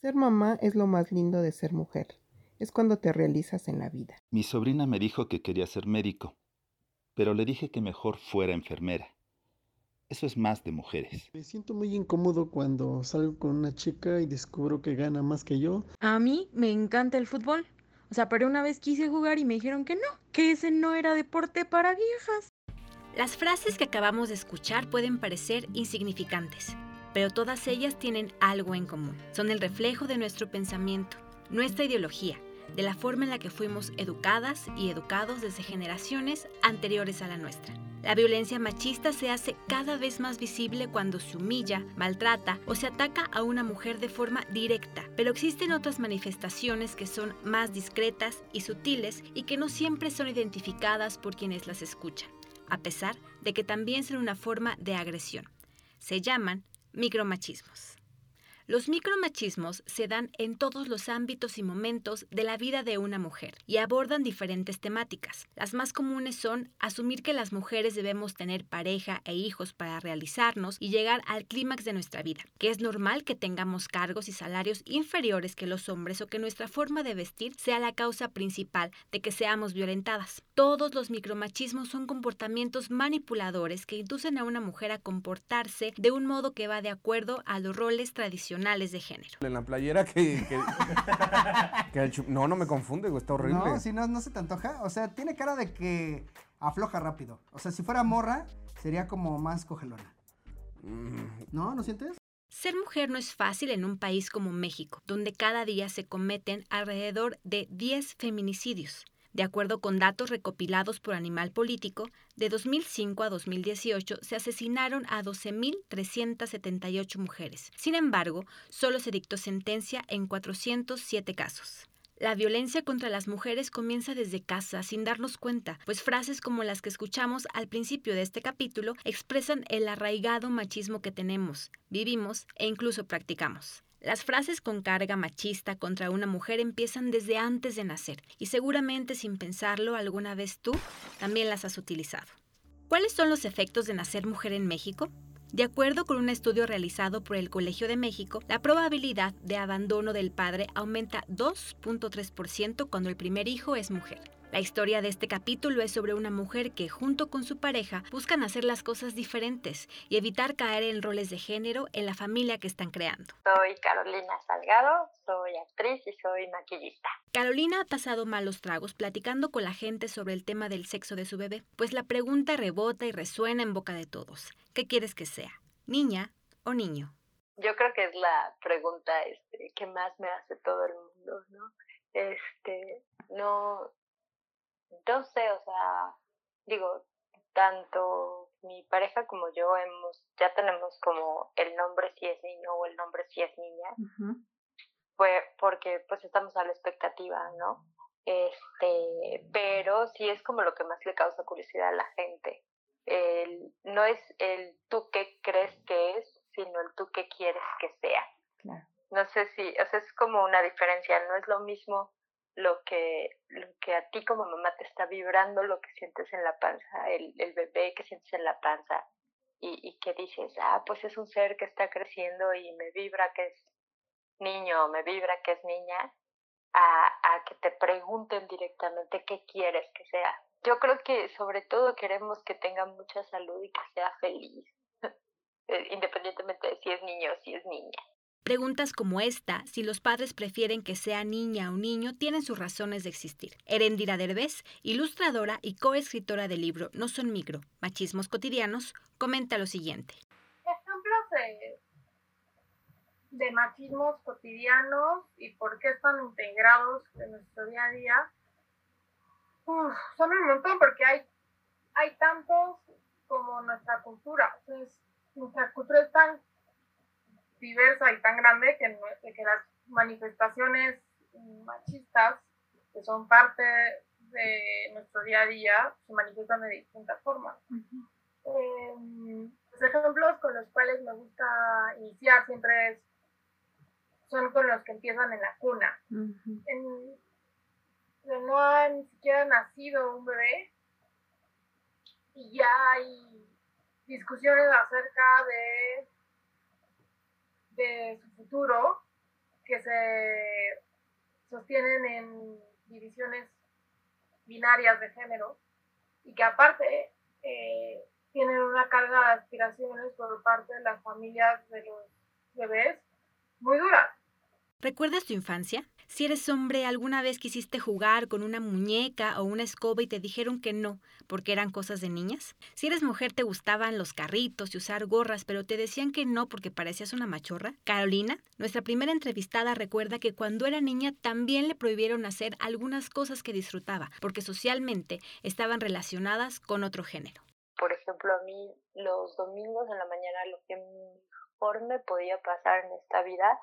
Ser mamá es lo más lindo de ser mujer. Es cuando te realizas en la vida. Mi sobrina me dijo que quería ser médico, pero le dije que mejor fuera enfermera. Eso es más de mujeres. Me siento muy incómodo cuando salgo con una chica y descubro que gana más que yo. A mí me encanta el fútbol. O sea, pero una vez quise jugar y me dijeron que no, que ese no era deporte para viejas. Las frases que acabamos de escuchar pueden parecer insignificantes, pero todas ellas tienen algo en común. Son el reflejo de nuestro pensamiento, nuestra ideología, de la forma en la que fuimos educadas y educados desde generaciones anteriores a la nuestra. La violencia machista se hace cada vez más visible cuando se humilla, maltrata o se ataca a una mujer de forma directa, pero existen otras manifestaciones que son más discretas y sutiles y que no siempre son identificadas por quienes las escuchan, a pesar de que también son una forma de agresión. Se llaman micromachismos. Los micromachismos se dan en todos los ámbitos y momentos de la vida de una mujer y abordan diferentes temáticas. Las más comunes son asumir que las mujeres debemos tener pareja e hijos para realizarnos y llegar al clímax de nuestra vida, que es normal que tengamos cargos y salarios inferiores que los hombres o que nuestra forma de vestir sea la causa principal de que seamos violentadas. Todos los micromachismos son comportamientos manipuladores que inducen a una mujer a comportarse de un modo que va de acuerdo a los roles tradicionales de género. En la playera que... no, no me confunde, está horrible. No, si no, no se te antoja. O sea, tiene cara de que afloja rápido. O sea, si fuera morra, sería como más cogelona. Mm. ¿No? ¿No sientes? Ser mujer no es fácil en un país como México, donde cada día se cometen alrededor de 10 feminicidios. De acuerdo con datos recopilados por Animal Político, de 2005 a 2018 se asesinaron a 12.378 mujeres. Sin embargo, solo se dictó sentencia en 407 casos. La violencia contra las mujeres comienza desde casa sin darnos cuenta, pues frases como las que escuchamos al principio de este capítulo expresan el arraigado machismo que tenemos, vivimos e incluso practicamos. Las frases con carga machista contra una mujer empiezan desde antes de nacer y seguramente sin pensarlo alguna vez tú también las has utilizado. ¿Cuáles son los efectos de nacer mujer en México? De acuerdo con un estudio realizado por el Colegio de México, la probabilidad de abandono del padre aumenta 2.3% cuando el primer hijo es mujer. La historia de este capítulo es sobre una mujer que junto con su pareja buscan hacer las cosas diferentes y evitar caer en roles de género en la familia que están creando. Soy Carolina Salgado, soy actriz y soy maquillista. Carolina ha pasado malos tragos platicando con la gente sobre el tema del sexo de su bebé, pues la pregunta rebota y resuena en boca de todos. ¿Qué quieres que sea? ¿Niña o niño? Yo creo que es la pregunta este, que más me hace todo el mundo, ¿no? Este, no, no sé, o sea, digo, tanto mi pareja como yo hemos, ya tenemos como el nombre si es niño o el nombre si es niña, pues porque pues estamos a la expectativa, ¿no? Este, pero sí es como lo que más le causa curiosidad a la gente. El, no es el tú qué crees que es, sino el tú qué quieres que sea. No sé si, o sea, es como una diferencia, no es lo mismo lo que, lo que a ti como mamá te está vibrando, lo que sientes en la panza, el, el bebé que sientes en la panza y, y que dices, ah, pues es un ser que está creciendo y me vibra que es niño, me vibra que es niña, a, a que te pregunten directamente qué quieres que sea. Yo creo que sobre todo queremos que tenga mucha salud y que sea feliz, independientemente de si es niño o si es niña. Preguntas como esta, si los padres prefieren que sea niña o niño, tienen sus razones de existir. Erendira Derbez, ilustradora y coescritora del libro No son micro, machismos cotidianos, comenta lo siguiente. Ejemplos de, de machismos cotidianos y por qué están integrados en nuestro día a día son un montón porque hay, hay tantos como nuestra cultura. Entonces, nuestra cultura es tan diversa y tan grande que, que las manifestaciones machistas, que son parte de nuestro día a día, se manifiestan de distintas formas. Em, los ejemplos con los cuales me gusta iniciar siempre es, son con los que empiezan en la cuna. no ha ni siquiera nacido un bebé y ya hay discusiones acerca de de su futuro que se sostienen en divisiones binarias de género y que aparte eh, tienen una carga de aspiraciones por parte de las familias de los bebés muy duras. ¿Recuerdas tu infancia? Si eres hombre, ¿alguna vez quisiste jugar con una muñeca o una escoba y te dijeron que no, porque eran cosas de niñas? Si eres mujer, ¿te gustaban los carritos y usar gorras, pero te decían que no porque parecías una machorra? Carolina, nuestra primera entrevistada, recuerda que cuando era niña también le prohibieron hacer algunas cosas que disfrutaba, porque socialmente estaban relacionadas con otro género. Por ejemplo, a mí los domingos en la mañana lo que mejor me podía pasar en esta vida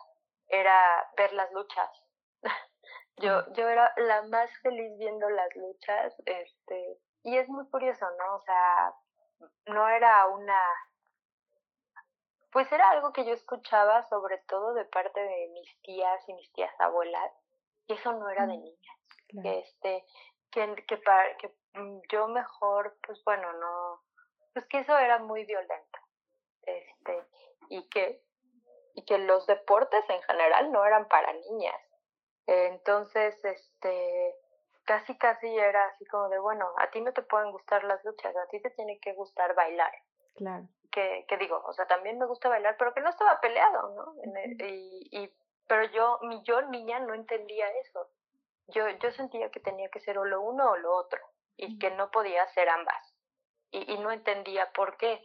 era ver las luchas. yo, yo era la más feliz viendo las luchas, este, y es muy curioso, ¿no? O sea, no era una pues era algo que yo escuchaba sobre todo de parte de mis tías y mis tías abuelas, y eso no era de niñas. Que este, que, que, para, que yo mejor, pues bueno, no, pues que eso era muy violento. Este, y que y que los deportes en general no eran para niñas. Entonces, este, casi casi era así como de, bueno, a ti no te pueden gustar las luchas, a ti te tiene que gustar bailar. Claro. Que, que digo, o sea, también me gusta bailar, pero que no estaba peleado, ¿no? y, y, pero yo, mi yo niña no entendía eso. Yo, yo sentía que tenía que ser o lo uno o lo otro, y que no podía ser ambas. Y, y no entendía por qué.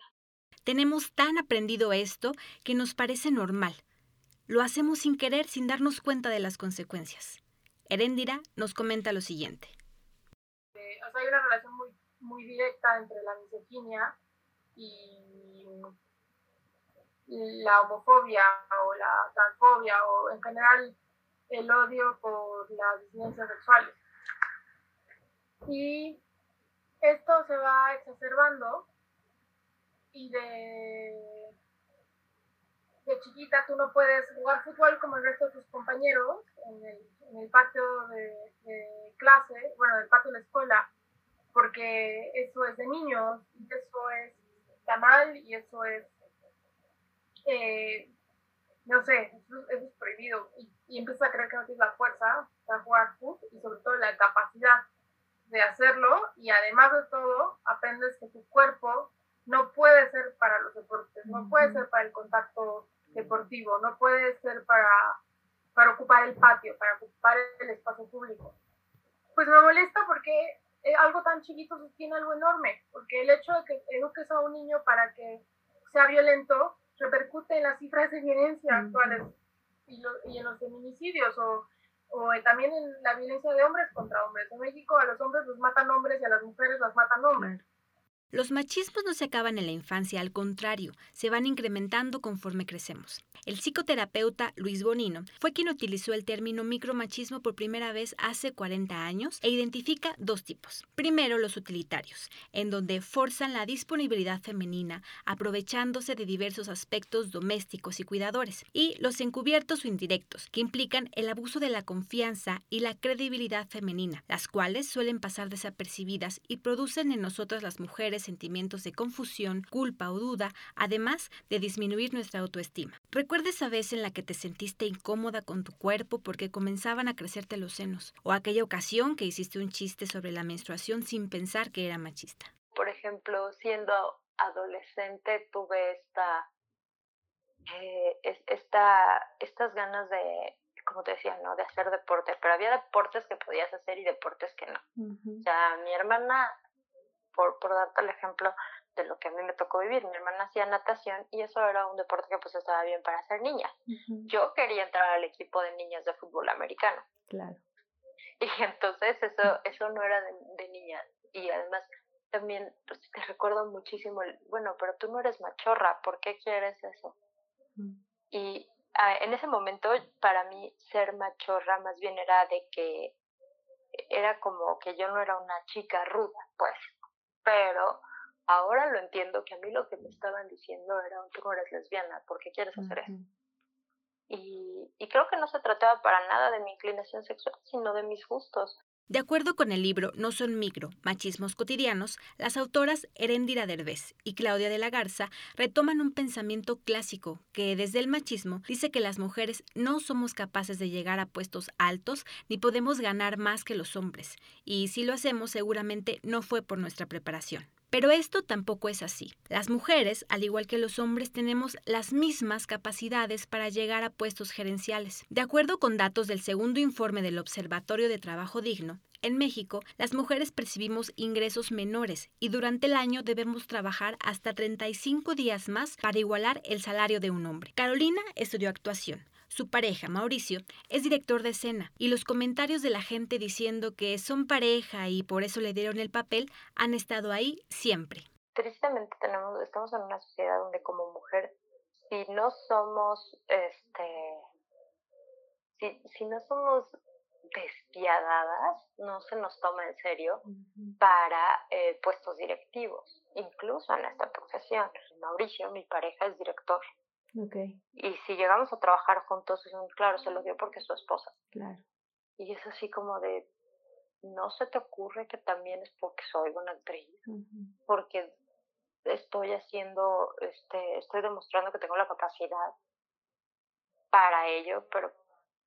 Tenemos tan aprendido esto que nos parece normal. Lo hacemos sin querer, sin darnos cuenta de las consecuencias. Erendira nos comenta lo siguiente. Eh, o sea, hay una relación muy, muy directa entre la misoginia y la homofobia o la transfobia o en general el odio por las disidencias sexuales. Y esto se va exacerbando y de, de chiquita tú no puedes jugar fútbol como el resto de tus compañeros en el, en el patio de, de, clase, bueno, del patio de la escuela, porque eso es de niños y eso es, está mal y eso es, eh, no sé, eso, es prohibido. Y, y empiezas a creer que no tienes la fuerza para jugar fútbol y sobre todo la capacidad de hacerlo y además de todo aprendes que tu cuerpo no puede ser para los deportes, no puede ser para el contacto deportivo, no puede ser para, para ocupar el patio, para ocupar el espacio público. Pues me molesta porque eh, algo tan chiquito sostiene algo enorme, porque el hecho de que eduques a un niño para que sea violento repercute en las cifras de violencia actuales y, lo, y en los feminicidios o, o también en la violencia de hombres contra hombres. En México a los hombres los matan hombres y a las mujeres las matan hombres. Los machismos no se acaban en la infancia, al contrario, se van incrementando conforme crecemos. El psicoterapeuta Luis Bonino fue quien utilizó el término micromachismo por primera vez hace 40 años e identifica dos tipos. Primero, los utilitarios, en donde forzan la disponibilidad femenina, aprovechándose de diversos aspectos domésticos y cuidadores, y los encubiertos o indirectos, que implican el abuso de la confianza y la credibilidad femenina, las cuales suelen pasar desapercibidas y producen en nosotras las mujeres sentimientos de confusión, culpa o duda, además de disminuir nuestra autoestima. Recuerda esa vez en la que te sentiste incómoda con tu cuerpo porque comenzaban a crecerte los senos, o aquella ocasión que hiciste un chiste sobre la menstruación sin pensar que era machista. Por ejemplo, siendo adolescente tuve esta, eh, esta, estas ganas de, como te decía, ¿no? De hacer deporte, pero había deportes que podías hacer y deportes que no. Uh -huh. O sea, mi hermana por, por darte el ejemplo de lo que a mí me tocó vivir. Mi hermana hacía natación y eso era un deporte que pues estaba bien para ser niña. Uh -huh. Yo quería entrar al equipo de niñas de fútbol americano. Claro. Y entonces eso, eso no era de, de niñas. Y además también pues, te recuerdo muchísimo, el, bueno, pero tú no eres machorra, ¿por qué quieres eso? Uh -huh. Y ah, en ese momento para mí ser machorra más bien era de que era como que yo no era una chica ruda, pues pero ahora lo entiendo que a mí lo que me estaban diciendo era tú no eres lesbiana, ¿por qué quieres hacer eso? Y, y creo que no se trataba para nada de mi inclinación sexual, sino de mis gustos. De acuerdo con el libro No son micro, machismos cotidianos, las autoras Erendira Derbez y Claudia de la Garza retoman un pensamiento clásico que desde el machismo dice que las mujeres no somos capaces de llegar a puestos altos ni podemos ganar más que los hombres, y si lo hacemos seguramente no fue por nuestra preparación. Pero esto tampoco es así. Las mujeres, al igual que los hombres, tenemos las mismas capacidades para llegar a puestos gerenciales. De acuerdo con datos del segundo informe del Observatorio de Trabajo Digno, en México, las mujeres percibimos ingresos menores y durante el año debemos trabajar hasta 35 días más para igualar el salario de un hombre. Carolina estudió actuación. Su pareja, Mauricio, es director de escena y los comentarios de la gente diciendo que son pareja y por eso le dieron el papel han estado ahí siempre. Tristemente tenemos, estamos en una sociedad donde como mujer, si no somos, este, si, si no somos despiadadas, no se nos toma en serio para eh, puestos directivos, incluso en esta profesión. Mauricio, mi pareja, es director. Okay. Y si llegamos a trabajar juntos, claro, se lo dio porque es su esposa. Claro. Y es así como de, no se te ocurre que también es porque soy una actriz, porque estoy haciendo, este, estoy demostrando que tengo la capacidad para ello, pero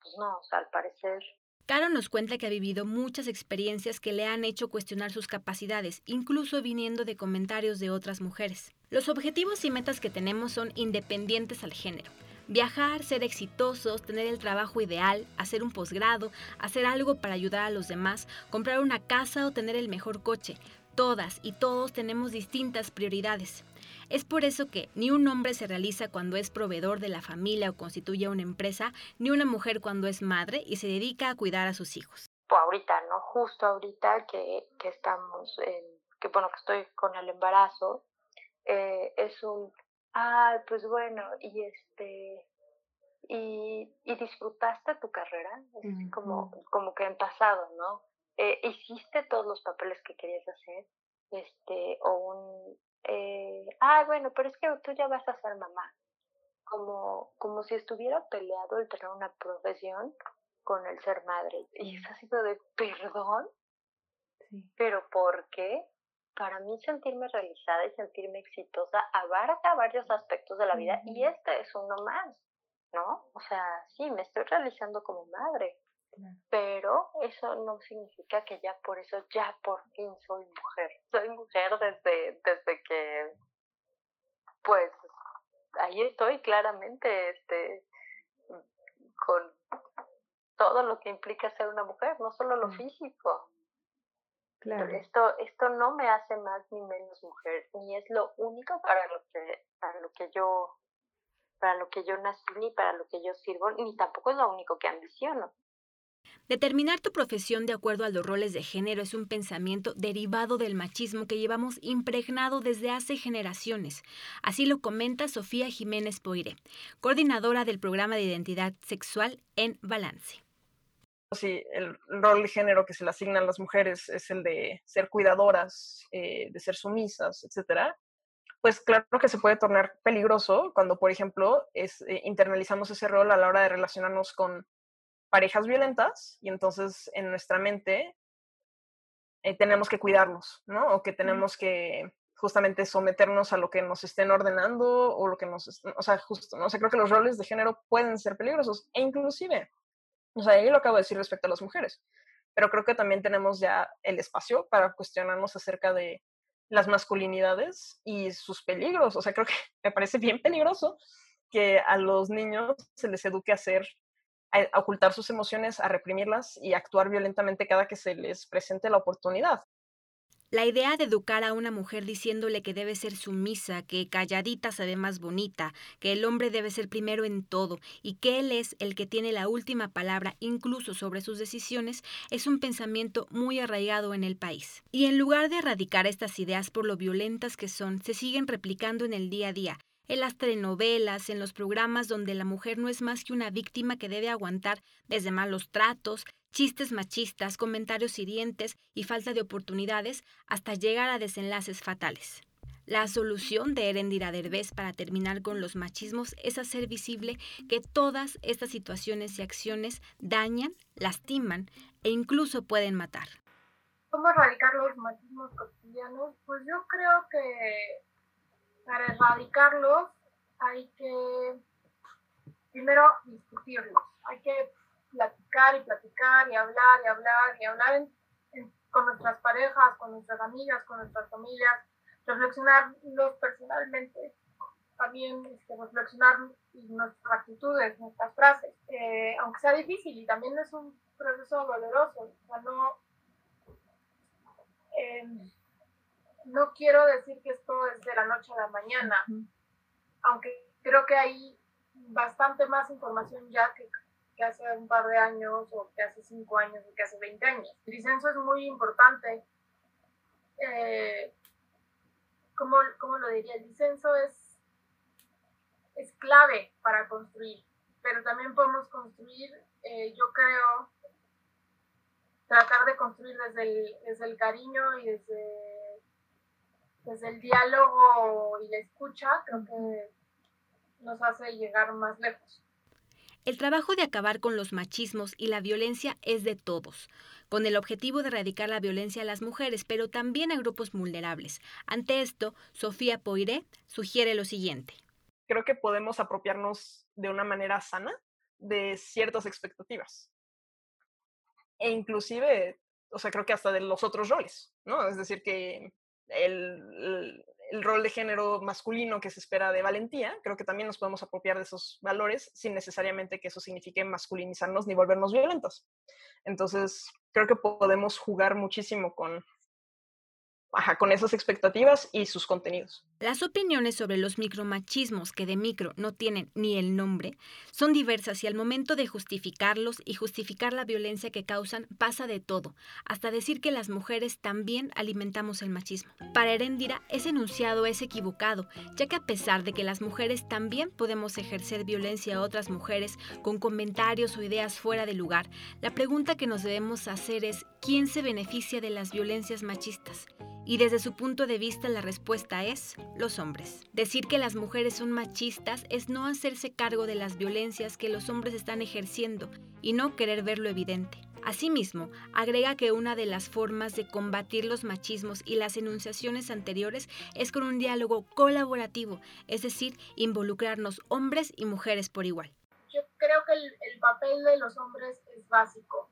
pues no, o sea, al parecer Caro nos cuenta que ha vivido muchas experiencias que le han hecho cuestionar sus capacidades, incluso viniendo de comentarios de otras mujeres. Los objetivos y metas que tenemos son independientes al género. Viajar, ser exitosos, tener el trabajo ideal, hacer un posgrado, hacer algo para ayudar a los demás, comprar una casa o tener el mejor coche. Todas y todos tenemos distintas prioridades. Es por eso que ni un hombre se realiza cuando es proveedor de la familia o constituye una empresa, ni una mujer cuando es madre y se dedica a cuidar a sus hijos. Pues ahorita, ¿no? Justo ahorita que, que estamos, que bueno, que estoy con el embarazo, eh, es un, ah, pues bueno, y este, y, y disfrutaste tu carrera, es como, como que en pasado, ¿no? Eh, hiciste todos los papeles que querías hacer, este, o un, eh, ah, bueno, pero es que tú ya vas a ser mamá. Como, como si estuviera peleado el tener una profesión con el ser madre. Y es así de, perdón, Sí. pero ¿por qué? Para mí sentirme realizada y sentirme exitosa abarca varios aspectos de la vida y este es uno más, ¿no? O sea, sí, me estoy realizando como madre, pero eso no significa que ya por eso, ya por fin soy mujer. Soy mujer desde, desde que, pues, ahí estoy claramente, este, con todo lo que implica ser una mujer, no solo lo físico. Claro. Esto, esto no me hace más ni menos mujer, ni es lo único para lo que, para lo que yo, para lo que yo nací, ni para lo que yo sirvo, ni tampoco es lo único que ambiciono. Determinar tu profesión de acuerdo a los roles de género es un pensamiento derivado del machismo que llevamos impregnado desde hace generaciones. Así lo comenta Sofía Jiménez Poire, coordinadora del programa de identidad sexual en Balance. Si el rol de género que se le asigna a las mujeres es el de ser cuidadoras, eh, de ser sumisas, etcétera, pues claro que se puede tornar peligroso cuando, por ejemplo, es, eh, internalizamos ese rol a la hora de relacionarnos con parejas violentas y entonces en nuestra mente eh, tenemos que cuidarlos, ¿no? O que tenemos que justamente someternos a lo que nos estén ordenando o lo que nos, o sea, justo, no sé, creo que los roles de género pueden ser peligrosos e inclusive, o sea, ahí lo acabo de decir respecto a las mujeres, pero creo que también tenemos ya el espacio para cuestionarnos acerca de las masculinidades y sus peligros, o sea, creo que me parece bien peligroso que a los niños se les eduque a ser a ocultar sus emociones, a reprimirlas y actuar violentamente cada que se les presente la oportunidad. La idea de educar a una mujer diciéndole que debe ser sumisa, que calladita se ve más bonita, que el hombre debe ser primero en todo y que él es el que tiene la última palabra incluso sobre sus decisiones, es un pensamiento muy arraigado en el país. Y en lugar de erradicar estas ideas por lo violentas que son, se siguen replicando en el día a día, en las telenovelas, en los programas donde la mujer no es más que una víctima que debe aguantar desde malos tratos, chistes machistas, comentarios hirientes y falta de oportunidades hasta llegar a desenlaces fatales. La solución de Erendira Derbez para terminar con los machismos es hacer visible que todas estas situaciones y acciones dañan, lastiman e incluso pueden matar. ¿Cómo erradicar los machismos cotidianos? Pues yo creo que para erradicarlos hay que primero discutirlos, hay que platicar y platicar y hablar y hablar y hablar con nuestras parejas, con nuestras amigas, con nuestras familias, reflexionarlos personalmente, también este, reflexionar nuestras actitudes, nuestras frases, eh, aunque sea difícil y también es un proceso doloroso, o sea, no, em, no quiero decir que esto es de la noche a la mañana, aunque creo que hay bastante más información ya que, que, hace un par de años o que hace cinco años o que hace 20 años. El disenso es muy importante. Eh, ¿cómo, ¿Cómo lo diría? El disenso es, es clave para construir, pero también podemos construir, eh, yo creo, tratar de construir desde el, desde el cariño y desde, desde el diálogo y la escucha, creo que nos hace llegar más lejos. El trabajo de acabar con los machismos y la violencia es de todos, con el objetivo de erradicar la violencia a las mujeres, pero también a grupos vulnerables. Ante esto, Sofía Poiré sugiere lo siguiente. Creo que podemos apropiarnos de una manera sana de ciertas expectativas. E inclusive, o sea, creo que hasta de los otros roles, ¿no? Es decir, que el, rol de género masculino que se espera de valentía, creo que también nos podemos apropiar de esos valores sin necesariamente que eso signifique masculinizarnos ni volvernos violentos. Entonces, creo que podemos jugar muchísimo con, con esas expectativas y sus contenidos. Las opiniones sobre los micromachismos que de micro no tienen ni el nombre son diversas y al momento de justificarlos y justificar la violencia que causan pasa de todo, hasta decir que las mujeres también alimentamos el machismo. Para Erendira, ese enunciado es equivocado, ya que a pesar de que las mujeres también podemos ejercer violencia a otras mujeres con comentarios o ideas fuera de lugar, la pregunta que nos debemos hacer es ¿quién se beneficia de las violencias machistas? Y desde su punto de vista la respuesta es los hombres. Decir que las mujeres son machistas es no hacerse cargo de las violencias que los hombres están ejerciendo y no querer ver lo evidente. Asimismo, agrega que una de las formas de combatir los machismos y las enunciaciones anteriores es con un diálogo colaborativo, es decir, involucrarnos hombres y mujeres por igual. Yo creo que el, el papel de los hombres es básico.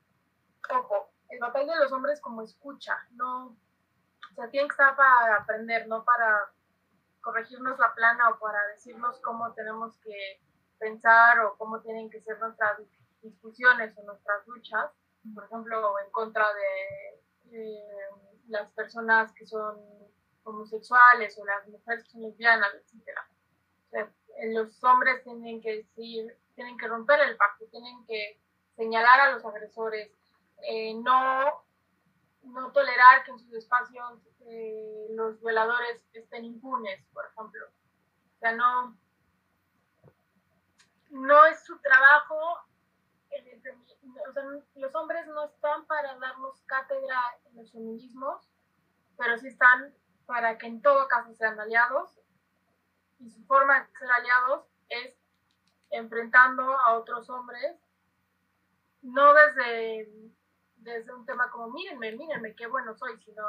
Ojo, el papel de los hombres como escucha, no o sea, tienen que estar para aprender, no para corregirnos la plana o para decirnos cómo tenemos que pensar o cómo tienen que ser nuestras discusiones o nuestras luchas, por ejemplo, en contra de las personas que son homosexuales o las mujeres que son lesbianas, etc. O sea, los hombres tienen que decir, tienen que romper el pacto, tienen que señalar a los agresores, eh, no no tolerar que en sus espacios eh, los violadores estén impunes, por ejemplo. O sea, no, no es su trabajo, o sea, los hombres no están para darnos cátedra en los feminismos, pero sí están para que en todo caso sean aliados, y su forma de ser aliados es enfrentando a otros hombres, no desde desde un tema como mírenme, mírenme qué bueno soy, sino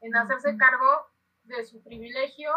en, hacerse cargo de su privilegio,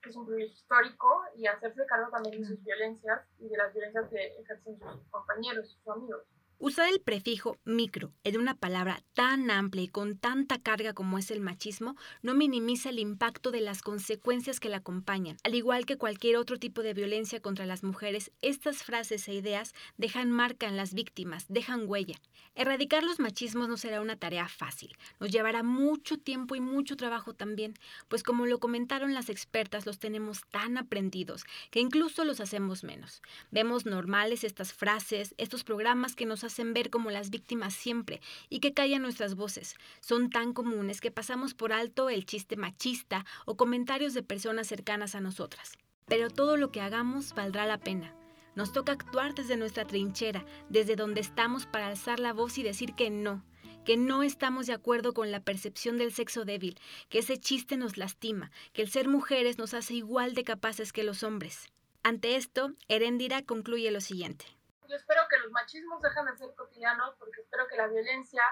que es un privilegio histórico, y hacerse cargo también de sus violencias y de las violencias que ejercen sus compañeros, sus amigos. Usar el prefijo micro en una palabra tan amplia y con tanta carga como es el machismo no minimiza el impacto de las consecuencias que la acompañan. Al igual que cualquier otro tipo de violencia contra las mujeres, estas frases e ideas dejan marca en las víctimas, dejan huella. Erradicar los machismos no será una tarea fácil, nos llevará mucho tiempo y mucho trabajo también, pues como lo comentaron las expertas, los tenemos tan aprendidos que incluso los hacemos menos. Vemos normales estas frases, estos programas que nos hacen hacen ver como las víctimas siempre y que callan nuestras voces. Son tan comunes que pasamos por alto el chiste machista o comentarios de personas cercanas a nosotras. Pero todo lo que hagamos valdrá la pena. Nos toca actuar desde nuestra trinchera, desde donde estamos para alzar la voz y decir que no, que no estamos de acuerdo con la percepción del sexo débil, que ese chiste nos lastima, que el ser mujeres nos hace igual de capaces que los hombres. Ante esto, Erendira concluye lo siguiente. Yo espero que los machismos dejen de ser cotidianos porque espero que la violencia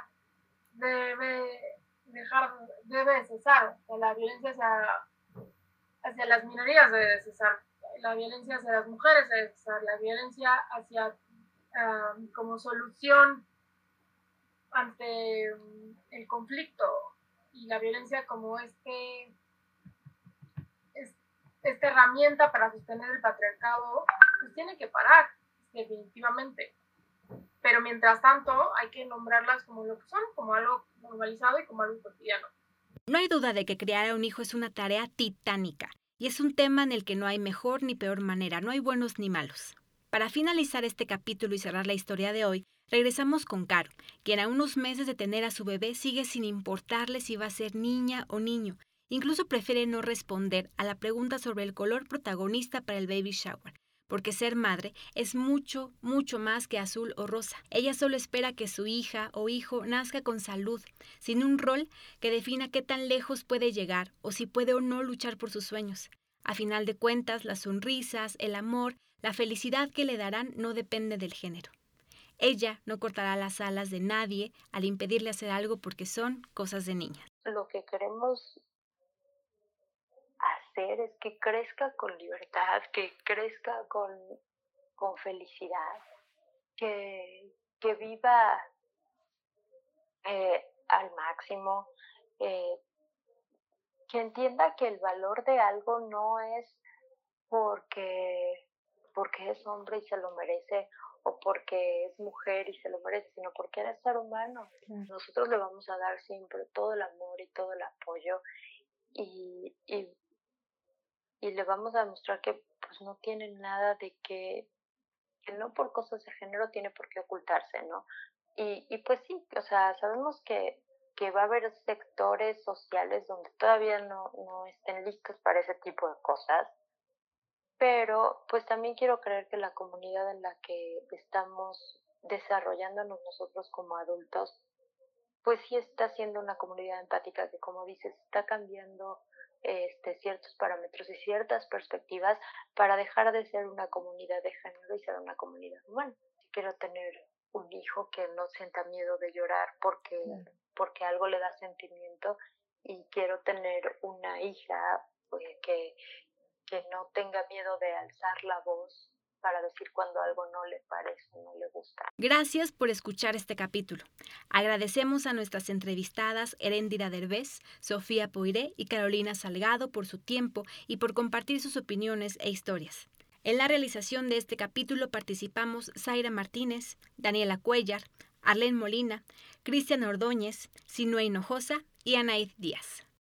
debe dejar, debe cesar, la violencia hacia, hacia las minorías debe cesar, la violencia hacia las mujeres debe cesar, la violencia hacia como solución ante mm, el conflicto y la violencia como este, esta herramienta para sostener el patriarcado, pues tiene que parar, definitivamente. Pero mientras tanto hay que nombrarlas como lo que son, como algo normalizado y como algo cotidiano. No hay duda de que criar a un hijo es una tarea titánica y es un tema en el que no hay mejor ni peor manera, no hay buenos ni malos. Para finalizar este capítulo y cerrar la historia de hoy, regresamos con Caro, quien a unos meses de tener a su bebé sigue sin importarle si va a ser niña o niño. Incluso prefiere no responder a la pregunta sobre el color protagonista para el baby shower, porque ser madre es mucho, mucho más que azul o rosa. Ella solo espera que su hija o hijo nazca con salud, sin un rol que defina qué tan lejos puede llegar o si puede o no luchar por sus sueños. A final de cuentas, las sonrisas, el amor la felicidad que le darán no depende del género. Ella no cortará las alas de nadie al impedirle hacer algo porque son cosas de niñas. Lo que queremos hacer es que crezca con libertad, que crezca con, con felicidad, que, que viva eh, al máximo, eh, que entienda que el valor de algo no es porque porque es hombre y se lo merece o porque es mujer y se lo merece, sino porque eres ser humano. Nosotros le vamos a dar siempre todo el amor y todo el apoyo y, y, y le vamos a demostrar que pues no tiene nada de que, que no por cosas de género tiene por qué ocultarse, ¿no? Y, y pues sí, o sea, sabemos que, que va a haber sectores sociales donde todavía no, no estén listos para ese tipo de cosas pero pues también quiero creer que la comunidad en la que estamos desarrollándonos nosotros como adultos, pues sí está siendo una comunidad empática que como dices está cambiando este, ciertos parámetros y ciertas perspectivas para dejar de ser una comunidad de género y ser una comunidad humana. Quiero tener un hijo que no sienta miedo de llorar porque, porque algo le da sentimiento y quiero tener una hija pues, que, que no tenga miedo de alzar la voz para decir cuando algo no le parece, no le gusta. Gracias por escuchar este capítulo. Agradecemos a nuestras entrevistadas Erendira Derbez, Sofía Poiré y Carolina Salgado por su tiempo y por compartir sus opiniones e historias. En la realización de este capítulo participamos Zaira Martínez, Daniela Cuellar, Arlene Molina, Cristian Ordóñez, Sinue Hinojosa y Anaid Díaz.